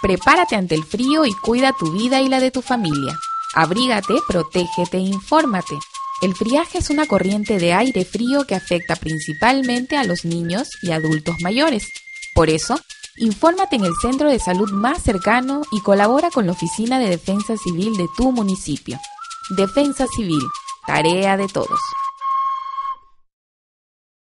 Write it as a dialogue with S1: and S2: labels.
S1: Prepárate ante el frío y cuida tu vida y la de tu familia. Abrígate, protégete e infórmate. El friaje es una corriente de aire frío que afecta principalmente a los niños y adultos mayores. Por eso, infórmate en el centro de salud más cercano y colabora con la Oficina de Defensa Civil de tu municipio. Defensa Civil, tarea de todos.